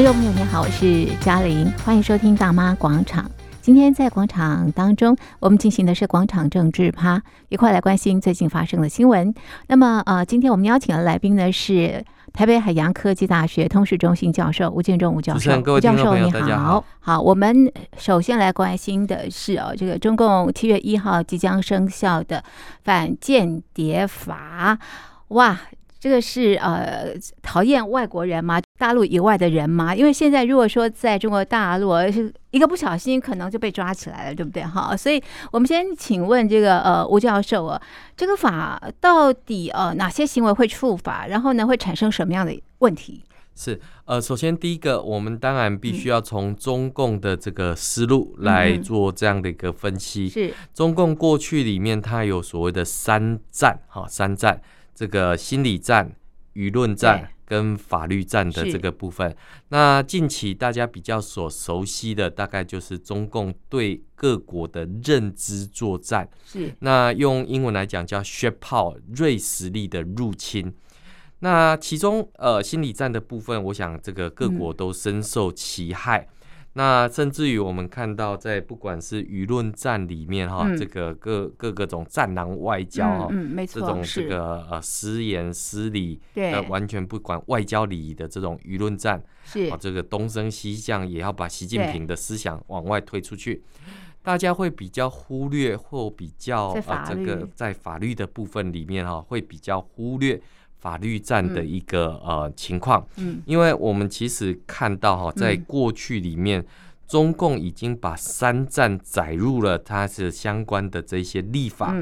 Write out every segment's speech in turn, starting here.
听众朋友，你好，我是嘉玲，欢迎收听《大妈广场》。今天在广场当中，我们进行的是广场政治趴，一块来关心最近发生的新闻。那么，呃，今天我们邀请的来宾呢是台北海洋科技大学通识中心教授吴建中吴教授。吴教授你好，好，好。我们首先来关心的是哦，这个中共七月一号即将生效的反间谍法，哇！这个是呃讨厌外国人吗？大陆以外的人吗？因为现在如果说在中国大陆是一个不小心，可能就被抓起来了，对不对？哈，所以我们先请问这个呃吴教授啊，这个法到底呃哪些行为会触法？然后呢会产生什么样的问题？是呃，首先第一个，我们当然必须要从中共的这个思路来做这样的一个分析。嗯、是中共过去里面它有所谓的三战，哈，三战。这个心理战、舆论战跟法律战的这个部分，那近期大家比较所熟悉的，大概就是中共对各国的认知作战。是，那用英文来讲叫 “Shape Power”，锐实力的入侵。那其中呃，心理战的部分，我想这个各国都深受其害。嗯那甚至于我们看到，在不管是舆论战里面哈，嗯、这个各各各种战狼外交哈，嗯，没错，这种这个呃失言失礼，对，完全不管外交礼仪的这种舆论战，是。啊，这个东升西降也要把习近平的思想往外推出去，大家会比较忽略或比较啊这个在法律的部分里面哈，会比较忽略。法律战的一个呃情况，嗯，因为我们其实看到哈，在过去里面，中共已经把三战载入了它是相关的这些立法，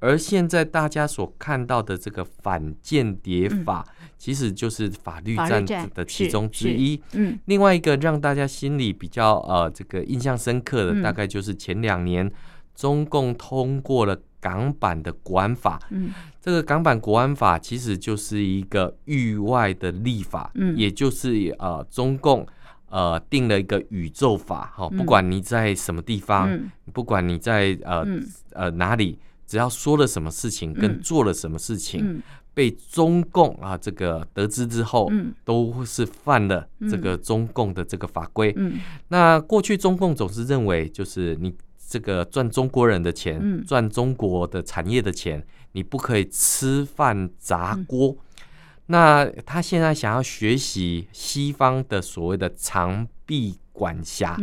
而现在大家所看到的这个反间谍法，其实就是法律战的其中之一。嗯，另外一个让大家心里比较呃这个印象深刻的，大概就是前两年中共通过了。港版的国安法，嗯，这个港版国安法其实就是一个域外的立法，嗯，也就是呃，中共呃定了一个宇宙法，哈，不管你在什么地方，嗯、不管你在呃、嗯、呃哪里，只要说了什么事情跟做了什么事情，嗯、被中共啊这个得知之后，嗯、都是犯了这个中共的这个法规，嗯，那过去中共总是认为就是你。这个赚中国人的钱，赚中国的产业的钱，你不可以吃饭砸锅。那他现在想要学习西方的所谓的长臂管辖，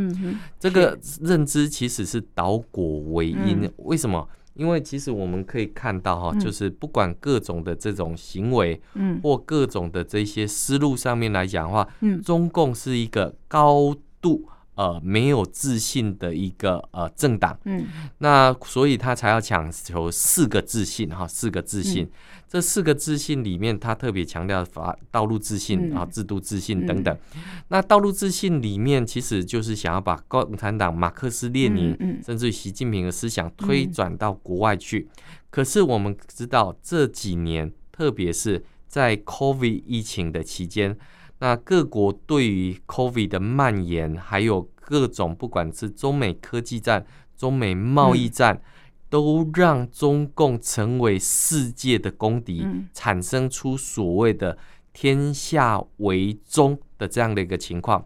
这个认知其实是倒果为因。为什么？因为其实我们可以看到哈，就是不管各种的这种行为，嗯或各种的这些思路上面来讲的话，中共是一个高度。呃，没有自信的一个呃政党，嗯，那所以他才要强求四个自信哈，四个自信。嗯、这四个自信里面，他特别强调法道路自信啊、嗯，制度自信等等。嗯、那道路自信里面，其实就是想要把共产党、马克思列宁，嗯、甚至于习近平的思想推转到国外去。嗯、可是我们知道这几年，特别是在 COVID 疫情的期间。那各国对于 COVID 的蔓延，还有各种不管是中美科技战、中美贸易战，都让中共成为世界的公敌，产生出所谓的“天下为中”的这样的一个情况。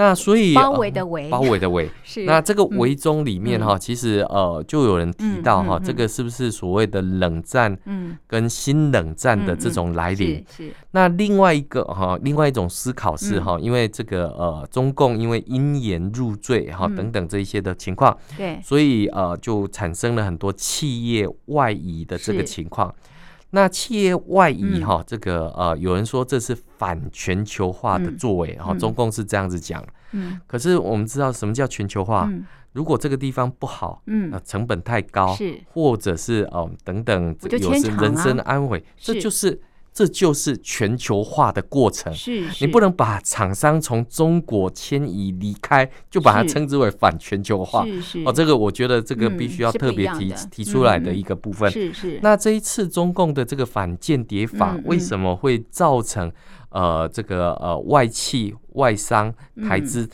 那所以包围的围，包围的围是。那这个围中里面哈，其实呃，就有人提到哈，这个是不是所谓的冷战？嗯，跟新冷战的这种来临？是。那另外一个哈，另外一种思考是哈，因为这个呃，中共因为因言入罪哈等等这一些的情况，对，所以呃，就产生了很多企业外移的这个情况。那企业外移哈，这个呃，有人说这是反全球化的作为，哈，中共是这样子讲。嗯，可是我们知道什么叫全球化？如果这个地方不好，嗯，成本太高，是，或者是哦等等，有时人身安危，这就是。这就是全球化的过程。是，是你不能把厂商从中国迁移离开，就把它称之为反全球化。是是哦，这个我觉得这个必须要特别提提出来的一个部分。是是。那这一次中共的这个反间谍法为什么会造成呃这个呃外企外商台资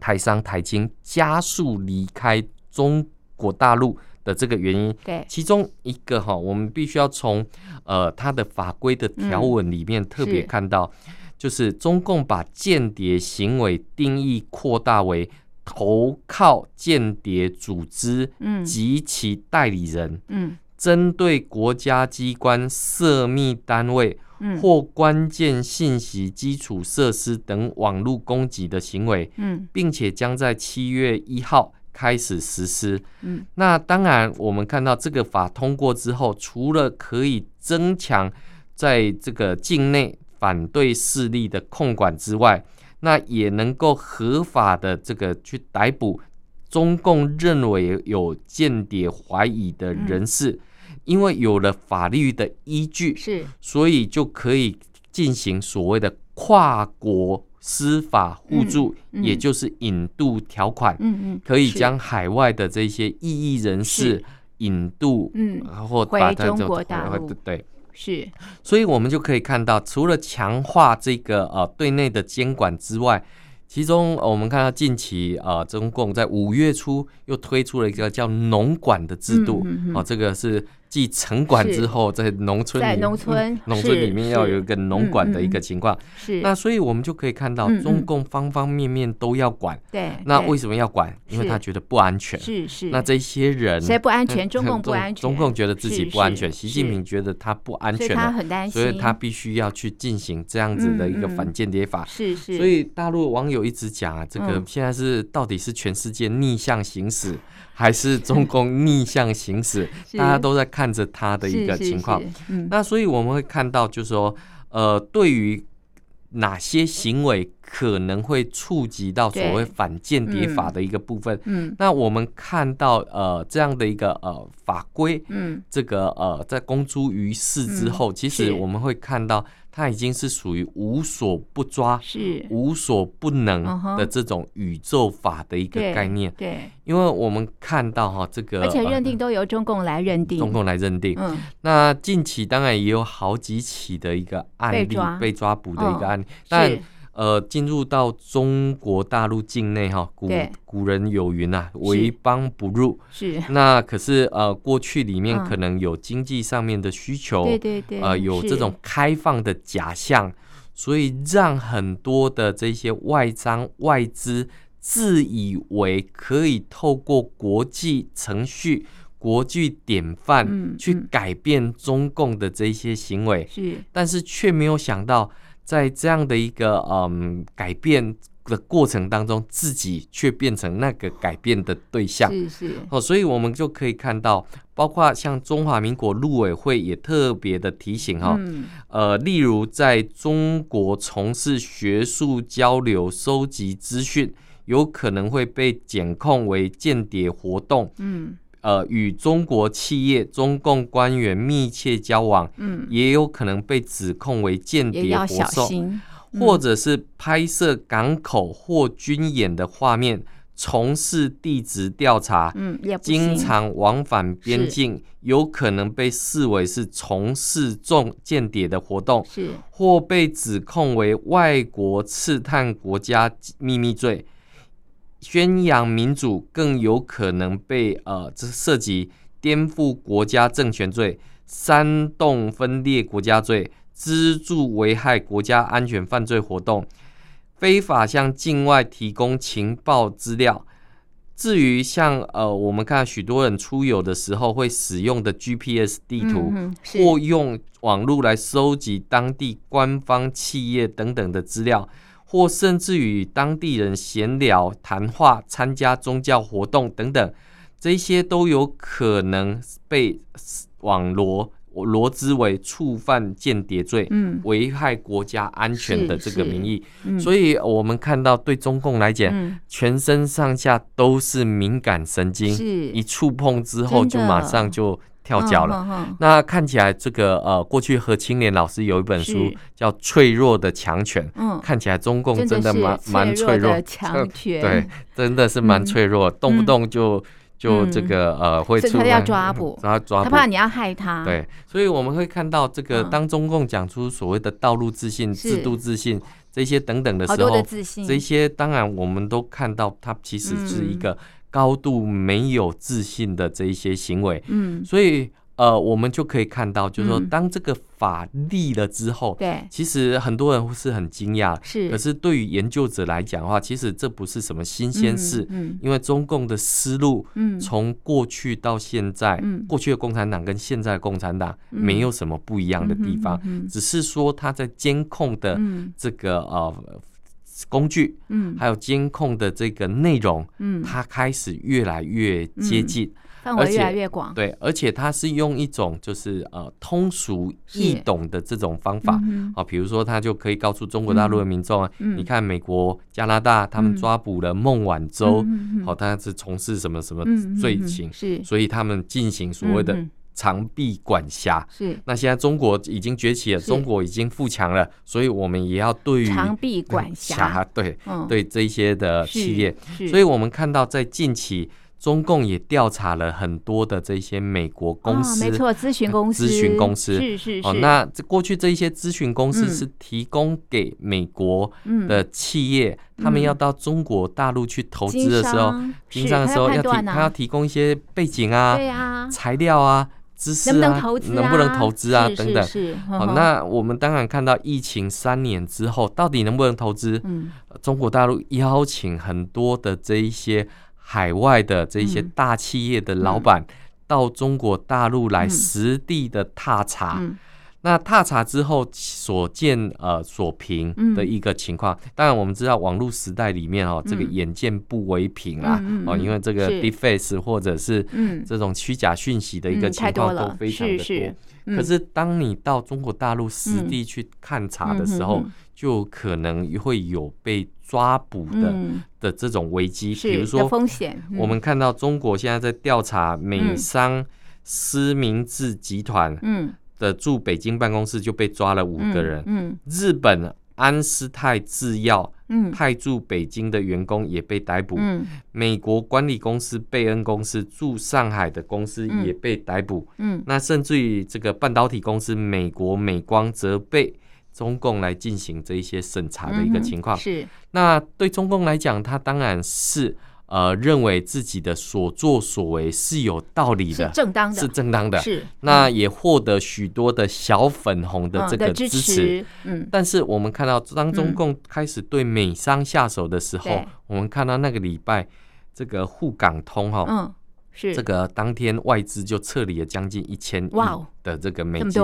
台商台经加速离开中国大陆？的这个原因，对，其中一个哈，我们必须要从呃它的法规的条文里面特别看到，就是中共把间谍行为定义扩大为投靠间谍组织及其代理人，嗯，针对国家机关、涉密单位或关键信息基础设施等网络攻击的行为，嗯，并且将在七月一号开始实施。嗯，那当然，我们看到这个法通过之后，除了可以增强在这个境内反对势力的控管之外，那也能够合法的这个去逮捕中共认为有间谍怀疑的人士，因为有了法律的依据，是，所以就可以进行所谓的跨国司法互助，也就是引渡条款，可以将海外的这些异议人士引渡，嗯，或回中国大陆，对。是，所以我们就可以看到，除了强化这个呃对内的监管之外，其中我们看到近期呃中共在五月初又推出了一个叫农管的制度，哦，这个是。继城管之后，在农村里，在农村，农村里面要有一个农管的一个情况。是，那所以我们就可以看到，中共方方面面都要管。对，那为什么要管？因为他觉得不安全。是是。那这些人谁不安全？中共不安全。中共觉得自己不安全，习近平觉得他不安全，他很担心，所以他必须要去进行这样子的一个反间谍法。是是。所以大陆网友一直讲啊，这个现在是到底是全世界逆向行驶，还是中共逆向行驶？大家都在看着他的一个情况。那所以我们会看到，就是说，呃，对于哪些行为可能会触及到所谓反间谍法的一个部分，嗯。那我们看到呃这样的一个呃法规，嗯。这个呃在公诸于世之后，其实我们会看到。它已经是属于无所不抓、是。无所不能的这种宇宙法的一个概念。对，因为我们看到哈，这个而且认定都由中共来认定，中共来认定。嗯，那近期当然也有好几起的一个案例被抓。捕的一个案例，但。呃，进入到中国大陆境内哈，古古人有云呐、啊，为邦不入。是。那可是呃，过去里面可能有经济上面的需求，对对对，呃，有这种开放的假象，所以让很多的这些外商外资自以为可以透过国际程序、国际典范去改变中共的这些行为，是，但是却没有想到。在这样的一个嗯改变的过程当中，自己却变成那个改变的对象。是是哦，所以我们就可以看到，包括像中华民国陆委会也特别的提醒哈，呃，例如在中国从事学术交流、收集资讯，有可能会被检控为间谍活动。嗯。呃，与中国企业、中共官员密切交往，嗯，也有可能被指控为间谍活动，嗯、或者是拍摄港口或军演的画面，从事地质调查，嗯，经常往返边境，有可能被视为是从事重间谍的活动，是。或被指控为外国刺探国家秘密罪。宣扬民主更有可能被呃，这涉及颠覆国家政权罪、煽动分裂国家罪、资助危害国家安全犯罪活动、非法向境外提供情报资料。至于像呃，我们看许多人出游的时候会使用的 GPS 地图，嗯、或用网络来收集当地官方企业等等的资料。或甚至与当地人闲聊、谈话、参加宗教活动等等，这些都有可能被网罗罗织为触犯间谍罪，嗯，危害国家安全的这个名义。嗯、所以，我们看到对中共来讲，嗯、全身上下都是敏感神经，一触碰之后就马上就。跳脚了，那看起来这个呃，过去何清莲老师有一本书叫《脆弱的强权》，嗯，看起来中共真的蛮蛮脆弱，强权。对，真的是蛮脆弱，嗯、动不动就就这个呃会出来要抓捕，抓抓捕，他怕你要害他，对，所以我们会看到这个当中共讲出所谓的道路自信、是。制度自信这些等等的时候，这些当然我们都看到它其实是一个。高度没有自信的这一些行为，嗯，所以呃，我们就可以看到，就是说，当这个法立了之后，对、嗯，其实很多人是很惊讶，是。可是对于研究者来讲的话，其实这不是什么新鲜事，嗯，嗯，因为中共的思路，嗯，从过去到现在，嗯，过去的共产党跟现在的共产党没有什么不一样的地方，嗯，只是说他在监控的这个呃工具，嗯，还有监控的这个内容，嗯，它开始越来越接近。嗯范围越来越广，对，而且它是用一种就是呃通俗易懂的这种方法。啊，比如说他就可以告诉中国大陆的民众啊，你看美国、加拿大他们抓捕了孟晚舟，好，他是从事什么什么罪行，是，所以他们进行所谓的长臂管辖，是。那现在中国已经崛起了，中国已经富强了，所以我们也要对于长臂管辖，对对这些的企业，所以我们看到在近期。中共也调查了很多的这些美国公司，哦、没错，咨询公司，咨询公司。是是是。哦，那这过去这一些咨询公司是提供给美国的企业，嗯、他们要到中国大陆去投资的时候，经商的时候要提，他要提供一些背景啊，对啊，材料啊，知识啊，能不能投资啊，能不能投资啊，等等。好，那我们当然看到疫情三年之后，到底能不能投资？嗯，中国大陆邀请很多的这一些。海外的这一些大企业的老板到中国大陆来实地的踏查，那踏查之后所见呃所评的一个情况，当然我们知道网络时代里面哦，这个眼见不为凭啊，哦，因为这个 deepfake 或者是这种虚假讯息的一个情况都非常的多。可是当你到中国大陆实地去勘察的时候，就可能会有被抓捕的、嗯、的这种危机，比如说风险。我们看到中国现在在调查美商思明志集团的驻北京办公室就被抓了五个人。嗯嗯、日本安斯泰制药派驻北京的员工也被逮捕。嗯、美国管理公司贝恩公司驻上海的公司也被逮捕。嗯嗯、那甚至于这个半导体公司美国美光则被。中共来进行这一些审查的一个情况，是那对中共来讲，它当然是呃认为自己的所作所为是有道理的，正当的，是正当的，是那也获得许多的小粉红的这个支持，嗯，但是我们看到当中共开始对美商下手的时候，我们看到那个礼拜这个沪港通哈，嗯，是。这个当天外资就撤离了将近一千亿的这个美金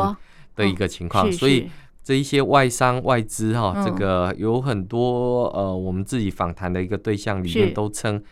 的一个情况，所以。这一些外商外资哈，这个有很多呃，我们自己访谈的一个对象里面都称，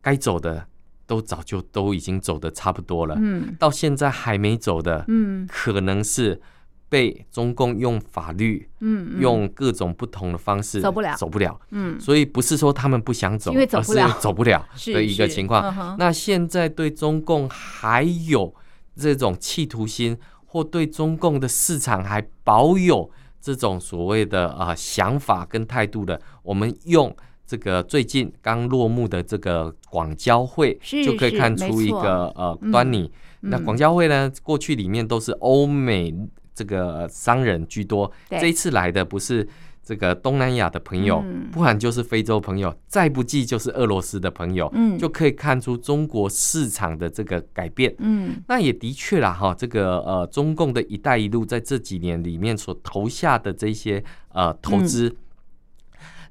该走的都早就都已经走的差不多了，嗯，到现在还没走的，嗯，可能是被中共用法律，嗯，用各种不同的方式走不了，走不了，嗯，所以不是说他们不想走，因为走不了，走不了 的一个情况。那现在对中共还有这种企图心。或对中共的市场还保有这种所谓的啊、呃、想法跟态度的，我们用这个最近刚落幕的这个广交会，就可以看出一个呃端倪。嗯、那广交会呢，过去里面都是欧美这个商人居多，对这一次来的不是。这个东南亚的朋友，不然就是非洲朋友，再不济就是俄罗斯的朋友，嗯，就可以看出中国市场的这个改变，嗯，那也的确啦，哈，这个呃，中共的一带一路在这几年里面所投下的这些呃投资，嗯、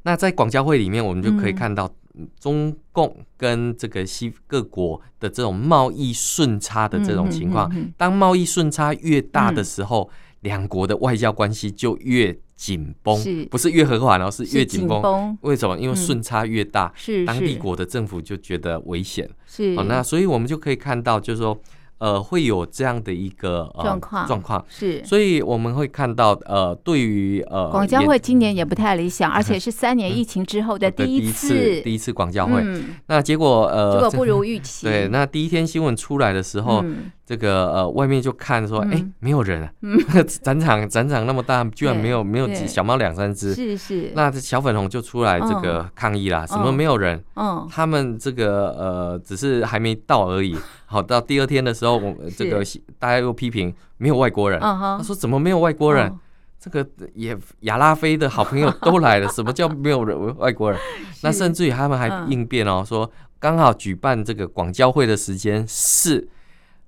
那在广交会里面，我们就可以看到中共跟这个西各国的这种贸易顺差的这种情况，当贸易顺差越大的时候，两国的外交关系就越。紧绷，不是越和缓，而是越紧绷。为什么？因为顺差越大，是当地国的政府就觉得危险。是，那所以我们就可以看到，就是说。呃，会有这样的一个状况状况是，所以我们会看到，呃，对于呃广交会今年也不太理想，而且是三年疫情之后的第一次第一次广交会，那结果呃结果不如预期。对，那第一天新闻出来的时候，这个呃外面就看说，哎，没有人啊，展场展场那么大，居然没有没有几小猫两三只，是是，那小粉红就出来这个抗议啦，什么没有人，嗯，他们这个呃只是还没到而已。好，到第二天的时候，我这个大家又批评没有外国人。他说怎么没有外国人？这个也亚拉菲的好朋友都来了，什么叫没有人外国人？那甚至于他们还应变哦，说刚好举办这个广交会的时间是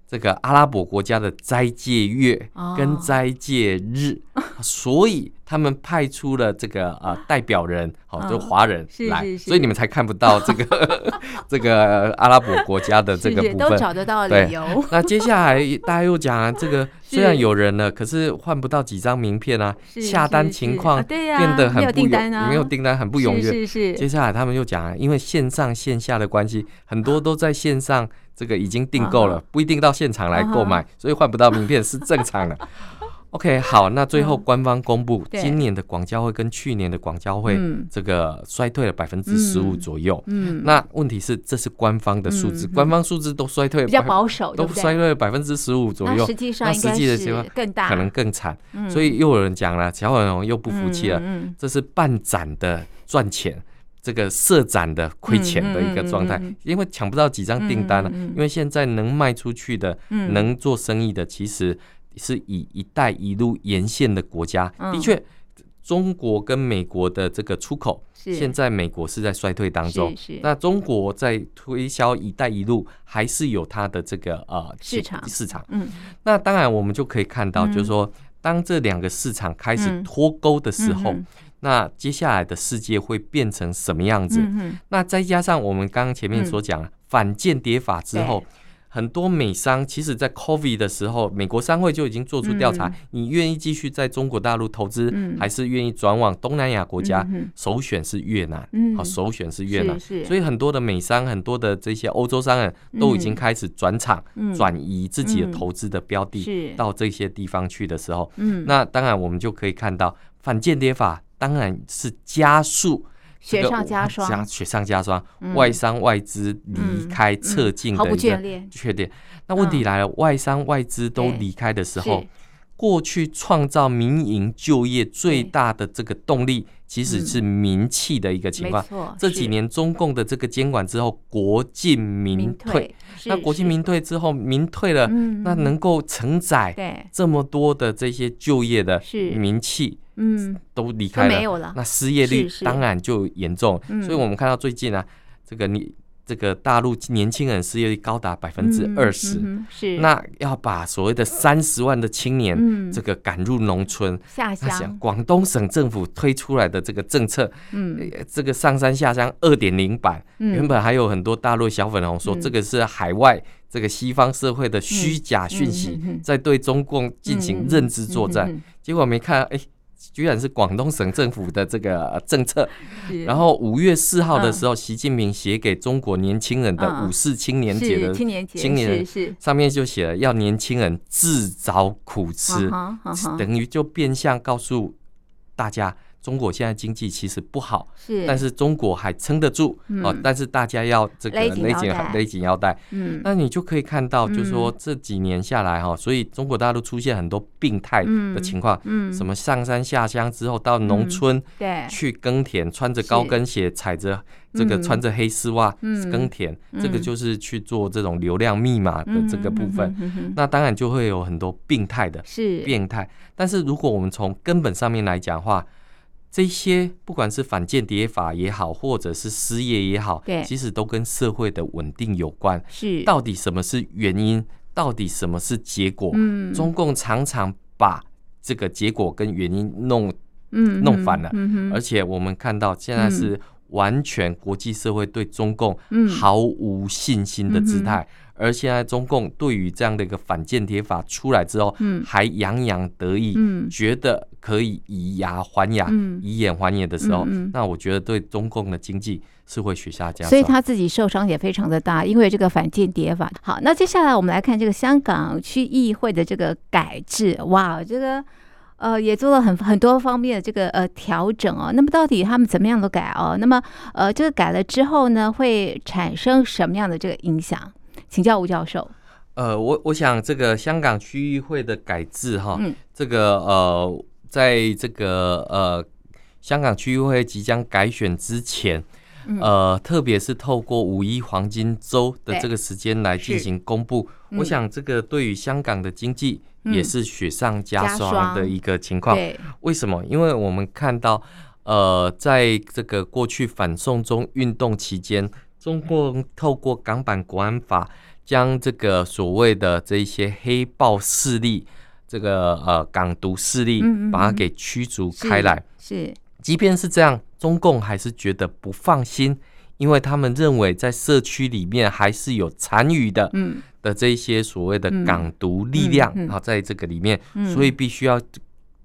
这个阿拉伯国家的斋戒月跟斋戒日，哦、所以他们派出了这个呃代表人，好、哦，就华人来，是是是，所以你们才看不到这个 这个阿拉伯国家的这个部分，都找得到理由。那接下来大家又讲啊，这个 虽然有人了，可是换不到几张名片啊，下单情况变得很不踊，没有订单，很不踊跃。是是是。接下来他们又讲啊，因为线上线下的关系，很多都在线上。这个已经订购了，不一定到现场来购买，所以换不到名片是正常的。OK，好，那最后官方公布，今年的广交会跟去年的广交会这个衰退了百分之十五左右。嗯，那问题是这是官方的数字，官方数字都衰退，比较保守，都衰退了百分之十五左右。实际上，实际的情况更大，可能更惨。所以又有人讲了，小粉红又不服气了，这是半展的赚钱。这个设展的亏钱的一个状态，因为抢不到几张订单了。因为现在能卖出去的、能做生意的，其实是以“一带一路”沿线的国家。的确，中国跟美国的这个出口，现在美国是在衰退当中。那中国在推销“一带一路”，还是有它的这个呃市场市场。那当然我们就可以看到，就是说，当这两个市场开始脱钩的时候。那接下来的世界会变成什么样子？嗯、那再加上我们刚刚前面所讲、嗯、反间谍法之后，很多美商其实，在 COVID 的时候，美国商会就已经做出调查，嗯、你愿意继续在中国大陆投资，嗯、还是愿意转往东南亚国家？嗯、首选是越南，好、嗯，首选是越南。所以很多的美商，很多的这些欧洲商人都已经开始转场，转、嗯、移自己的投资的标的到这些地方去的时候，嗯、那当然我们就可以看到反间谍法。当然是加速雪上加霜，雪上加霜，外商外资离开撤进的一个缺点。那问题来了，外商外资都离开的时候，过去创造民营就业最大的这个动力，其实是民企的一个情况。这几年中共的这个监管之后，国进民退。那国进民退之后，民退了，那能够承载这么多的这些就业的民企。嗯，都离开了，没有了，那失业率当然就严重。所以我们看到最近啊，这个你这个大陆年轻人失业率高达百分之二十，是。那要把所谓的三十万的青年这个赶入农村，嗯、下乡。广东省政府推出来的这个政策，嗯，这个上山下乡二点零版，嗯、原本还有很多大陆小粉红说这个是海外这个西方社会的虚假讯息，在对中共进行认知作战，结果没看哎。居然是广东省政府的这个政策，然后五月四号的时候，习近平写给中国年轻人的五四青年节的青年节，青年是上面就写了要年轻人自找苦吃，等于就变相告诉大家。中国现在经济其实不好，是，但是中国还撑得住啊。但是大家要这个勒紧勒紧腰带，嗯，那你就可以看到，就是说这几年下来哈，所以中国大陆出现很多病态的情况，嗯，什么上山下乡之后到农村对。去耕田，穿着高跟鞋，踩着这个穿着黑丝袜耕田，这个就是去做这种流量密码的这个部分。那当然就会有很多病态的，是。病态。但是如果我们从根本上面来讲的话，这些不管是反间谍法也好，或者是失业也好，对，其实都跟社会的稳定有关。是，到底什么是原因？到底什么是结果？嗯，中共常常把这个结果跟原因弄，嗯，弄反了。而且我们看到现在是完全国际社会对中共毫无信心的姿态。而现在中共对于这样的一个反间谍法出来之后，嗯，还洋洋得意，嗯，觉得可以以牙还牙，嗯，以眼还眼的时候，嗯，那我觉得对中共的经济是会雪下加霜，所以他自己受伤也非常的大，因为这个反间谍法。好，那接下来我们来看这个香港区议会的这个改制，哇，这个呃也做了很很多方面的这个呃调整哦。那么到底他们怎么样的改哦？那么呃这个改了之后呢，会产生什么样的这个影响？请教吴教授。呃，我我想这个香港区议会的改制哈，嗯、这个呃，在这个呃香港区议会即将改选之前，嗯、呃，特别是透过五一黄金周的这个时间来进行公布，我想这个对于香港的经济也是雪上加霜的一个情况。嗯、为什么？因为我们看到，呃，在这个过去反送中运动期间。中共透过港版国安法，将这个所谓的这一些黑暴势力，这个呃港独势力，把它给驱逐开来。是，是即便是这样，中共还是觉得不放心，因为他们认为在社区里面还是有残余的，嗯，的这些所谓的港独力量啊，在这个里面，所以必须要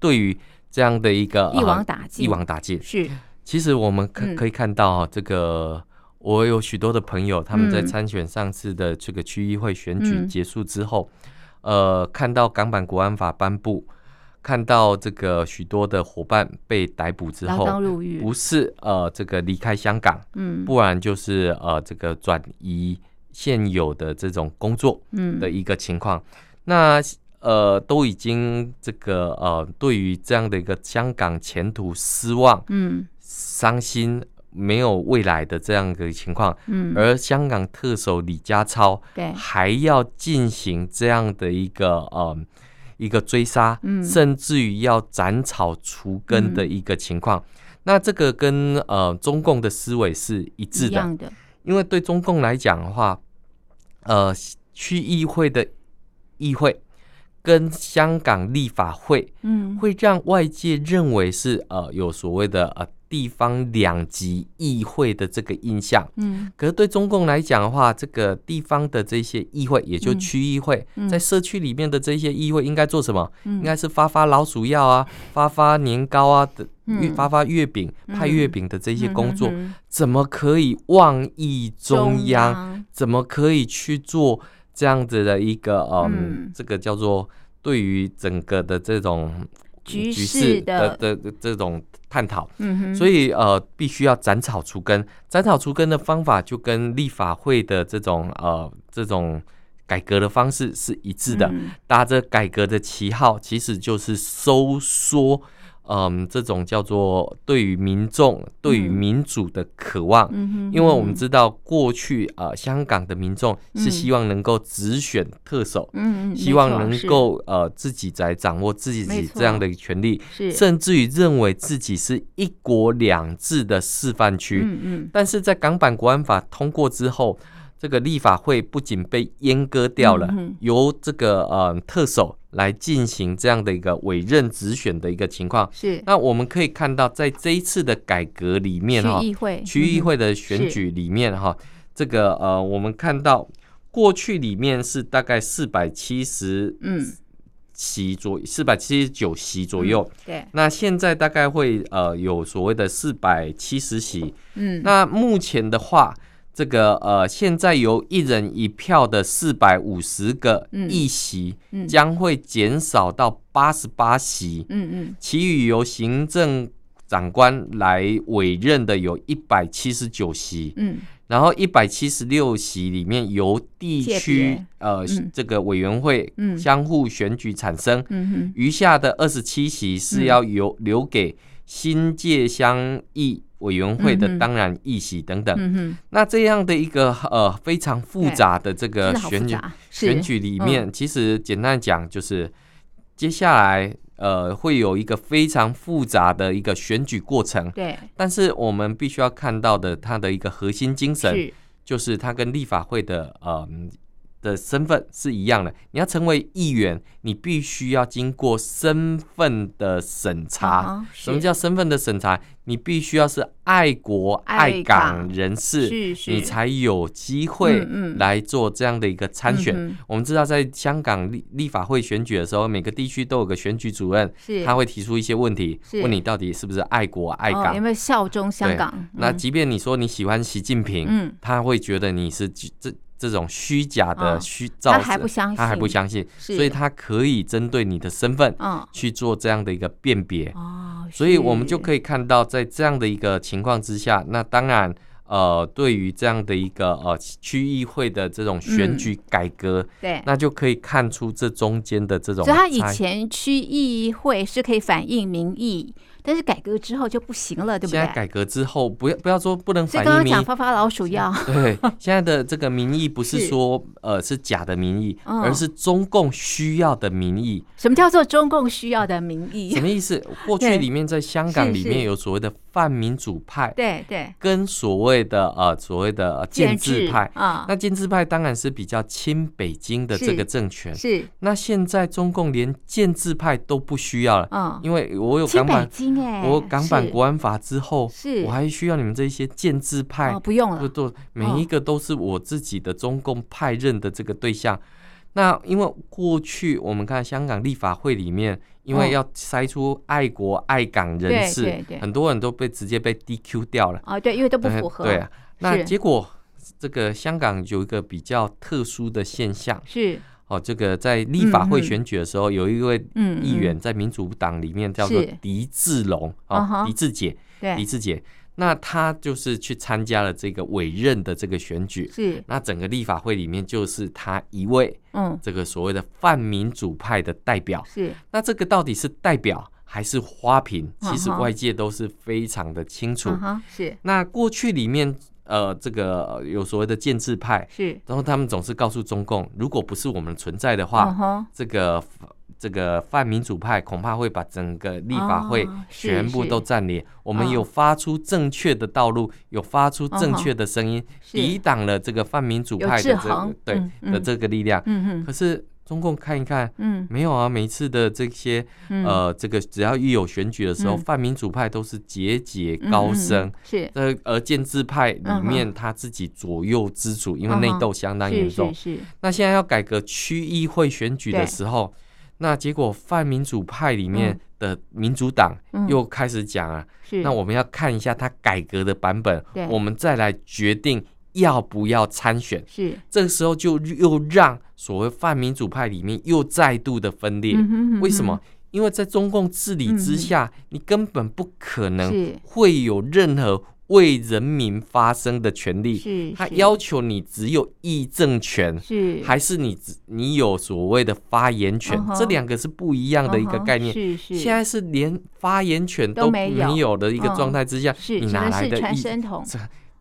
对于这样的一个一网打尽，一网打尽。是，其实我们可可以看到啊，这个。我有许多的朋友，他们在参选上次的这个区议会选举结束之后，嗯、呃，看到港版国安法颁布，看到这个许多的伙伴被逮捕之后，不是呃这个离开香港，嗯，不然就是呃这个转移现有的这种工作，嗯。的一个情况。嗯、那呃都已经这个呃对于这样的一个香港前途失望，嗯，伤心。没有未来的这样的情况，嗯，而香港特首李家超对。还要进行这样的一个呃一个追杀，嗯，甚至于要斩草除根的一个情况，嗯、那这个跟呃中共的思维是一致的，的。因为对中共来讲的话，呃区议会的议会跟香港立法会，嗯，会让外界认为是呃有所谓的呃。地方两级议会的这个印象，嗯，可是对中共来讲的话，这个地方的这些议会，也就区议会，在社区里面的这些议会应该做什么？应该是发发老鼠药啊，发发年糕啊的，发发月饼、派月饼的这些工作，怎么可以妄议中央？怎么可以去做这样子的一个嗯，这个叫做对于整个的这种局势的的这种。探讨，所以呃，必须要斩草除根。斩草除根的方法就跟立法会的这种呃这种改革的方式是一致的，打着改革的旗号，其实就是收缩。嗯，这种叫做对于民众、对于民主的渴望，嗯、因为我们知道过去啊、呃，香港的民众是希望能够直选特首，嗯、希望能够呃自己在掌握自己这样的权利，甚至于认为自己是一国两制的示范区。嗯嗯、但是在港版国安法通过之后。这个立法会不仅被阉割掉了，嗯、由这个呃特首来进行这样的一个委任直选的一个情况。是，那我们可以看到，在这一次的改革里面哈，区议会区议会的选举里面哈，嗯、这个呃，我们看到过去里面是大概四百七十嗯席左四百七十九席左右。嗯、对，那现在大概会呃有所谓的四百七十席。嗯，那目前的话。这个呃，现在由一人一票的四百五十个议席，将会减少到八十八席。嗯嗯，其余由行政长官来委任的有一百七十九席。嗯，然后一百七十六席里面由地区呃这个委员会相互选举产生。嗯哼，余下的二十七席是要由留给新界乡议。委员会的当然议席等等，那这样的一个呃非常复杂的这个选举选举里面，其实简单讲就是接下来呃会有一个非常复杂的一个选举过程。对，但是我们必须要看到的它的一个核心精神，是。就是它跟立法会的呃。的身份是一样的。你要成为议员，你必须要经过身份的审查。什么叫身份的审查？你必须要是爱国爱港人士，你才有机会来做这样的一个参选。我们知道，在香港立立法会选举的时候，每个地区都有个选举主任，他会提出一些问题，问你到底是不是爱国爱港，有没有效忠香港。那即便你说你喜欢习近平，他会觉得你是这。这种虚假的虚造，他还不相信，他还不相信，所以他可以针对你的身份，去做这样的一个辨别。所以我们就可以看到，在这样的一个情况之下，那当然，呃，对于这样的一个呃区议会的这种选举改革，对，那就可以看出这中间的这种。所以，他以前区议会是可以反映民意。但是改革之后就不行了，对不对？现在改革之后，不要不要说不能反映民意。刚刚讲发发老鼠药。对，现在的这个民意不是说是呃是假的民意，嗯、而是中共需要的民意。什么叫做中共需要的民意？什么意思？过去里面在香港里面 有所谓的泛民主派，对对，跟所谓的呃所谓的建制派啊。那建制派当然是比较亲北京的这个政权。是。那现在中共连建制派都不需要了，嗯，因为我有我港版国安法之后，是，我还需要你们这些建制派？不用了，做每一个都是我自己的中共派任的这个对象。那因为过去我们看香港立法会里面，因为要筛出爱国爱港人士，很多人都被直接被 DQ 掉了。啊，对，因为都不符合。对啊，那结果这个香港有一个比较特殊的现象，是哦，这个在立法会选举的时候，有一位议员在民主党里面叫做狄志龙啊，狄志杰，狄志杰。那他就是去参加了这个委任的这个选举，是。那整个立法会里面就是他一位，嗯，这个所谓的泛民主派的代表，是。那这个到底是代表还是花瓶？其实外界都是非常的清楚，是。那过去里面呃，这个有所谓的建制派，是。然后他们总是告诉中共，如果不是我们存在的话，这个。这个泛民主派恐怕会把整个立法会全部都占领。我们有发出正确的道路，有发出正确的声音，抵挡了这个泛民主派的这个对的这个力量。可是中共看一看，嗯。没有啊，每次的这些呃，这个只要一有选举的时候，泛民主派都是节节高升。是，而建制派里面他自己左右之主，因为内斗相当严重。是，那现在要改革区议会选举的时候。那结果，泛民主派里面的民主党又开始讲啊，那我们要看一下他改革的版本，我们再来决定要不要参选。是，这个时候就又让所谓泛民主派里面又再度的分裂。为什么？因为在中共治理之下，你根本不可能会有任何。为人民发声的权利，是他要求你只有议政权，是还是你你有所谓的发言权？这两个是不一样的一个概念。是是，现在是连发言权都没有的一个状态之下，你哪来的？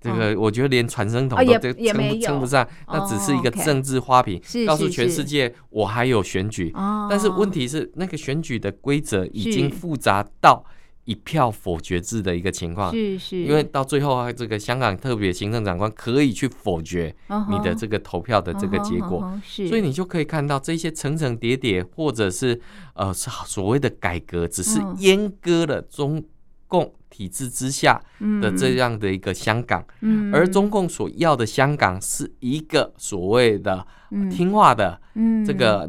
这这个我觉得连传声筒都称不称不上，那只是一个政治花瓶，告诉全世界我还有选举。但是问题是，那个选举的规则已经复杂到。一票否决制的一个情况，是是，因为到最后啊，这个香港特别行政长官可以去否决你的这个投票的这个结果，是，所以你就可以看到这些层层叠叠，或者是呃所谓的改革，只是阉割了中共体制之下的这样的一个香港，而中共所要的香港是一个所谓的听话的这个。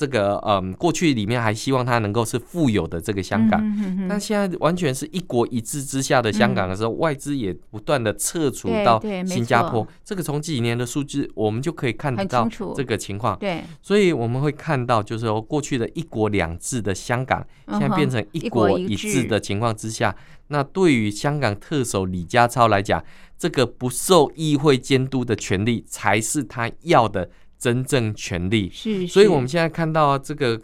这个嗯，过去里面还希望它能够是富有的这个香港，但现在完全是一国一制之下的香港的时候，外资也不断的撤出到新加坡。这个从几年的数据我们就可以看得到这个情况。对，所以我们会看到，就是说过去的一国两制的香港，现在变成一国一制的情况之下，那对于香港特首李家超来讲，这个不受议会监督的权利才是他要的。真正权力。是，所以我们现在看到这个，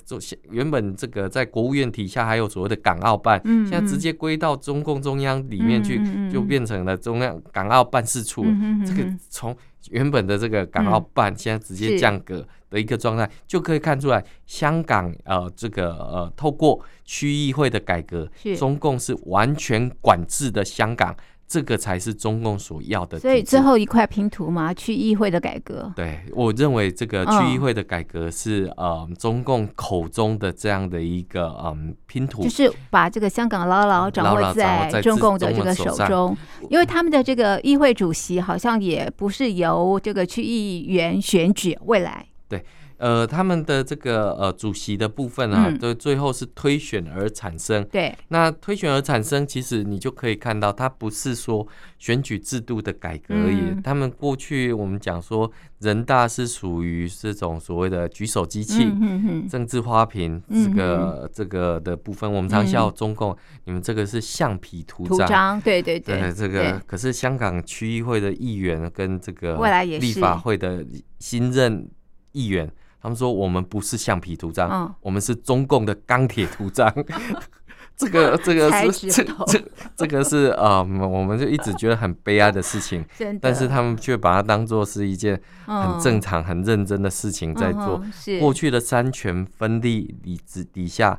原本这个在国务院底下还有所谓的港澳办，现在直接归到中共中央里面去，就变成了中央港澳办事处。这个从原本的这个港澳办，现在直接降格的一个状态，就可以看出来，香港呃这个呃透过区议会的改革，中共是完全管制的香港。这个才是中共所要的。所以最后一块拼图嘛，区议会的改革。对，我认为这个区议会的改革是、哦、呃中共口中的这样的一个嗯拼图，就是把这个香港牢牢掌握在中共的这个手中。因为他们的这个议会主席好像也不是由这个区议员选举，未来对。呃，他们的这个呃主席的部分啊，都最后是推选而产生。对，那推选而产生，其实你就可以看到，它不是说选举制度的改革而已。他们过去我们讲说，人大是属于这种所谓的举手机器、政治花瓶，这个这个的部分，我们常笑中共，你们这个是橡皮图章。对对对，这个可是香港区议会的议员跟这个立法会的新任议员。他们说：“我们不是橡皮图章，嗯、我们是中共的钢铁图章。这个 ”这个是这这这个是呃，我们就一直觉得很悲哀的事情。但是他们却把它当做是一件很正常、嗯、很认真的事情在做。嗯、过去的三权分立底底下，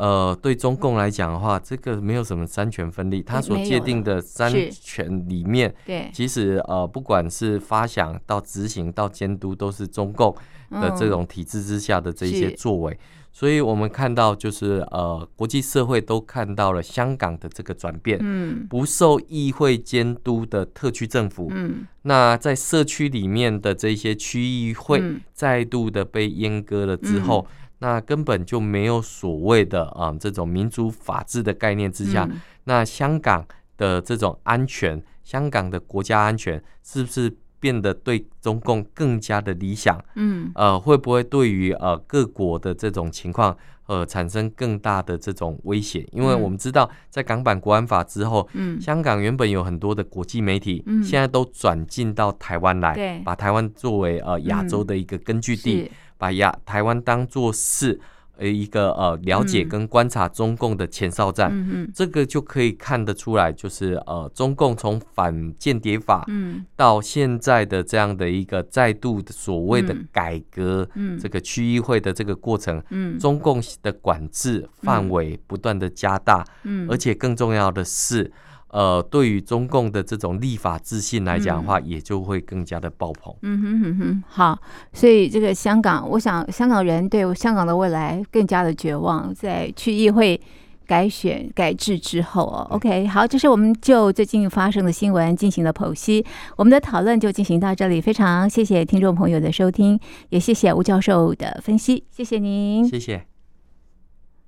呃，对中共来讲的话，这个没有什么三权分立，他所界定的三权里面，对，其实呃，不管是发想到执行到监督，都是中共的这种体制之下的这些作为。嗯所以我们看到，就是呃，国际社会都看到了香港的这个转变，嗯，不受议会监督的特区政府，嗯，那在社区里面的这些区议会再度的被阉割了之后，嗯、那根本就没有所谓的啊、呃、这种民主法治的概念之下，嗯、那香港的这种安全，香港的国家安全是不是？变得对中共更加的理想，嗯，呃，会不会对于呃各国的这种情况，呃，产生更大的这种威胁？因为我们知道，在港版国安法之后，嗯，香港原本有很多的国际媒体，嗯，现在都转进到台湾来，对，把台湾作为呃亚洲的一个根据地，嗯、把亚台湾当做是。呃，一个呃，了解跟观察中共的前哨站，嗯、这个就可以看得出来，就是呃，中共从反间谍法到现在的这样的一个再度所谓的改革，这个区议会的这个过程，中共的管制范围不断的加大，而且更重要的是。呃，对于中共的这种立法自信来讲的话，嗯、也就会更加的爆棚。嗯哼哼哼，好，所以这个香港，我想香港人对香港的未来更加的绝望，在区议会改选改制之后哦。嗯、OK，好，这是我们就最近发生的新闻进行了剖析，我们的讨论就进行到这里。非常谢谢听众朋友的收听，也谢谢吴教授的分析，谢谢您，谢谢。